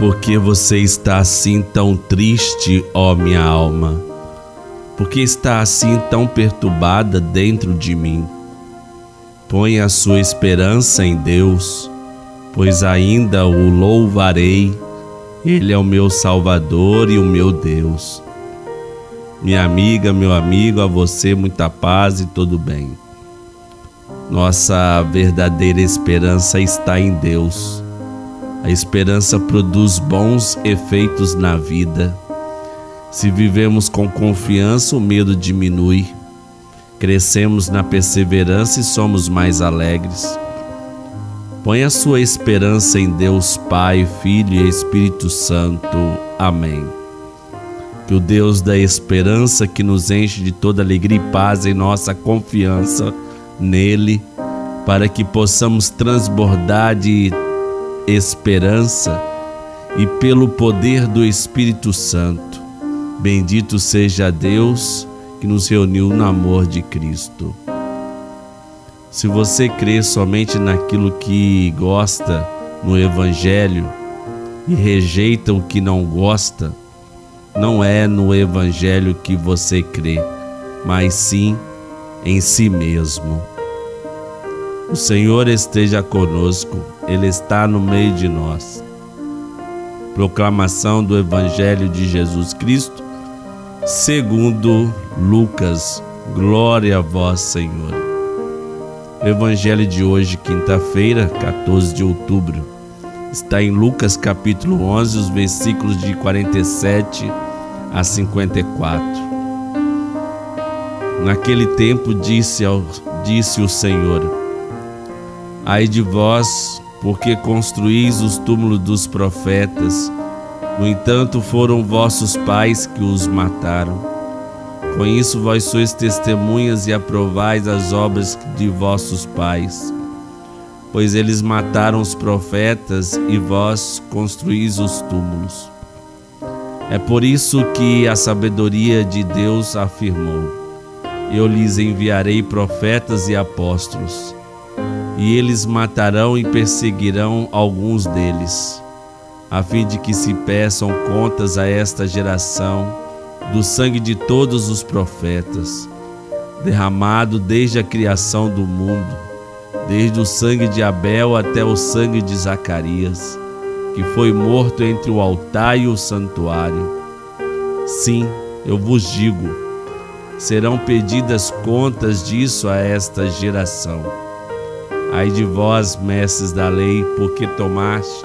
Por que você está assim tão triste, ó minha alma? Por que está assim tão perturbada dentro de mim? Põe a sua esperança em Deus, pois ainda o louvarei. Ele é o meu Salvador e o meu Deus. Minha amiga, meu amigo, a você muita paz e todo bem. Nossa verdadeira esperança está em Deus. A esperança produz bons efeitos na vida. Se vivemos com confiança, o medo diminui. Crescemos na perseverança e somos mais alegres. Põe a sua esperança em Deus Pai, Filho e Espírito Santo. Amém. Que o Deus da esperança que nos enche de toda alegria e paz em nossa confiança nele, para que possamos transbordar de esperança e pelo poder do Espírito Santo. Bendito seja Deus que nos reuniu no amor de Cristo. Se você crê somente naquilo que gosta no Evangelho e rejeita o que não gosta, não é no Evangelho que você crê, mas sim em si mesmo. O Senhor esteja conosco, Ele está no meio de nós. Proclamação do Evangelho de Jesus Cristo, segundo Lucas. Glória a vós, Senhor. Evangelho de hoje, quinta-feira, 14 de outubro, está em Lucas capítulo 11, os versículos de 47 a 54. Naquele tempo disse, ao, disse o Senhor: Ai de vós, porque construís os túmulos dos profetas, no entanto foram vossos pais que os mataram. Com isso vós sois testemunhas e aprovais as obras de vossos pais. Pois eles mataram os profetas e vós construís os túmulos. É por isso que a sabedoria de Deus afirmou: eu lhes enviarei profetas e apóstolos, e eles matarão e perseguirão alguns deles, a fim de que se peçam contas a esta geração do sangue de todos os profetas, derramado desde a criação do mundo, desde o sangue de Abel até o sangue de Zacarias, que foi morto entre o altar e o santuário. Sim, eu vos digo, serão pedidas contas disso a esta geração. Ai de vós, mestres da lei, porque tomaste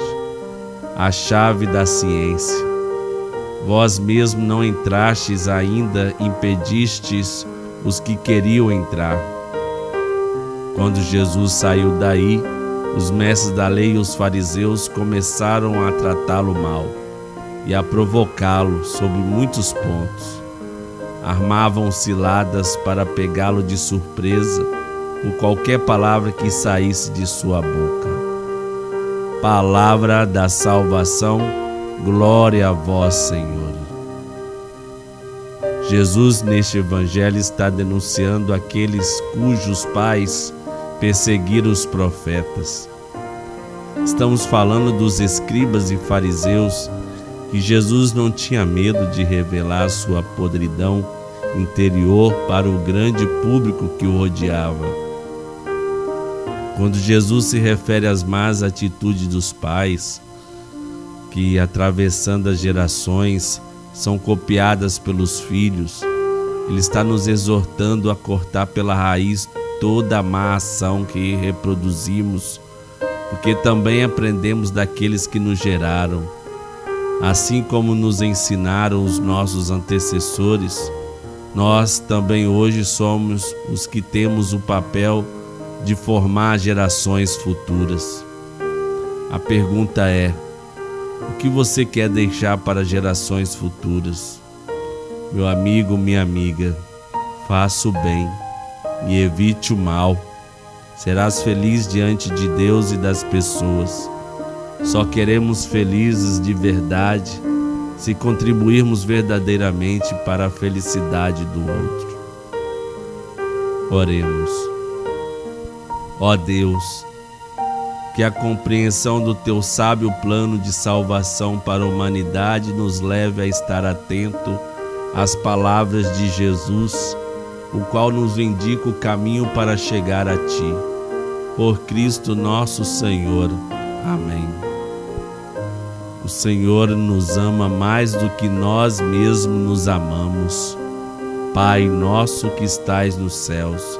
a chave da ciência. Vós mesmo não entrastes ainda, impedistes os que queriam entrar. Quando Jesus saiu daí, os mestres da lei e os fariseus começaram a tratá-lo mal e a provocá-lo sobre muitos pontos armavam ciladas para pegá-lo de surpresa por qualquer palavra que saísse de sua boca. Palavra da salvação, glória a vós, Senhor. Jesus, neste evangelho, está denunciando aqueles cujos pais perseguiram os profetas. Estamos falando dos escribas e fariseus que Jesus não tinha medo de revelar sua podridão interior para o grande público que o rodeava. Quando Jesus se refere às más atitudes dos pais, que atravessando as gerações são copiadas pelos filhos, ele está nos exortando a cortar pela raiz toda a má ação que reproduzimos, porque também aprendemos daqueles que nos geraram. Assim como nos ensinaram os nossos antecessores, nós também hoje somos os que temos o papel de formar gerações futuras. A pergunta é: o que você quer deixar para gerações futuras? Meu amigo, minha amiga, faça o bem e evite o mal. Serás feliz diante de Deus e das pessoas. Só queremos felizes de verdade se contribuirmos verdadeiramente para a felicidade do outro. Oremos. Ó Deus, que a compreensão do teu sábio plano de salvação para a humanidade nos leve a estar atento às palavras de Jesus, o qual nos indica o caminho para chegar a ti. Por Cristo nosso Senhor. Amém. O Senhor nos ama mais do que nós mesmos nos amamos. Pai nosso que estais nos céus,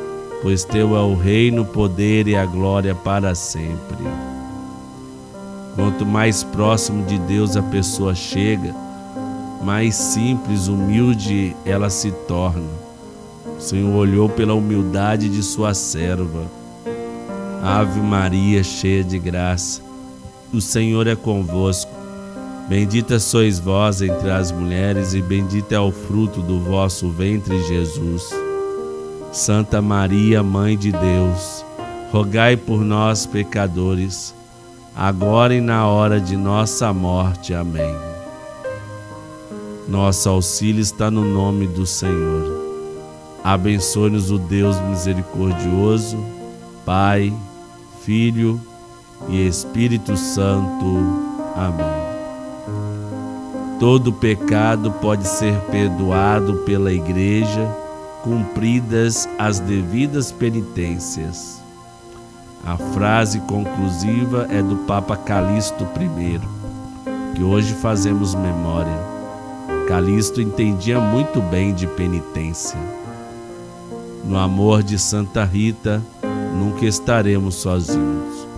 pois teu é o reino, o poder e a glória para sempre. Quanto mais próximo de Deus a pessoa chega, mais simples, humilde ela se torna. O Senhor olhou pela humildade de sua serva. Ave Maria, cheia de graça, o Senhor é convosco. Bendita sois vós entre as mulheres, e bendito é o fruto do vosso ventre, Jesus. Santa Maria, Mãe de Deus, rogai por nós, pecadores agora e na hora de nossa morte. Amém. Nosso auxílio está no nome do Senhor. Abençoe-nos o Deus misericordioso, Pai, Filho e Espírito Santo. Amém. Todo pecado pode ser perdoado pela Igreja, cumpridas as devidas penitências. A frase conclusiva é do Papa Calixto I, que hoje fazemos memória. Calixto entendia muito bem de penitência. No amor de Santa Rita, nunca estaremos sozinhos.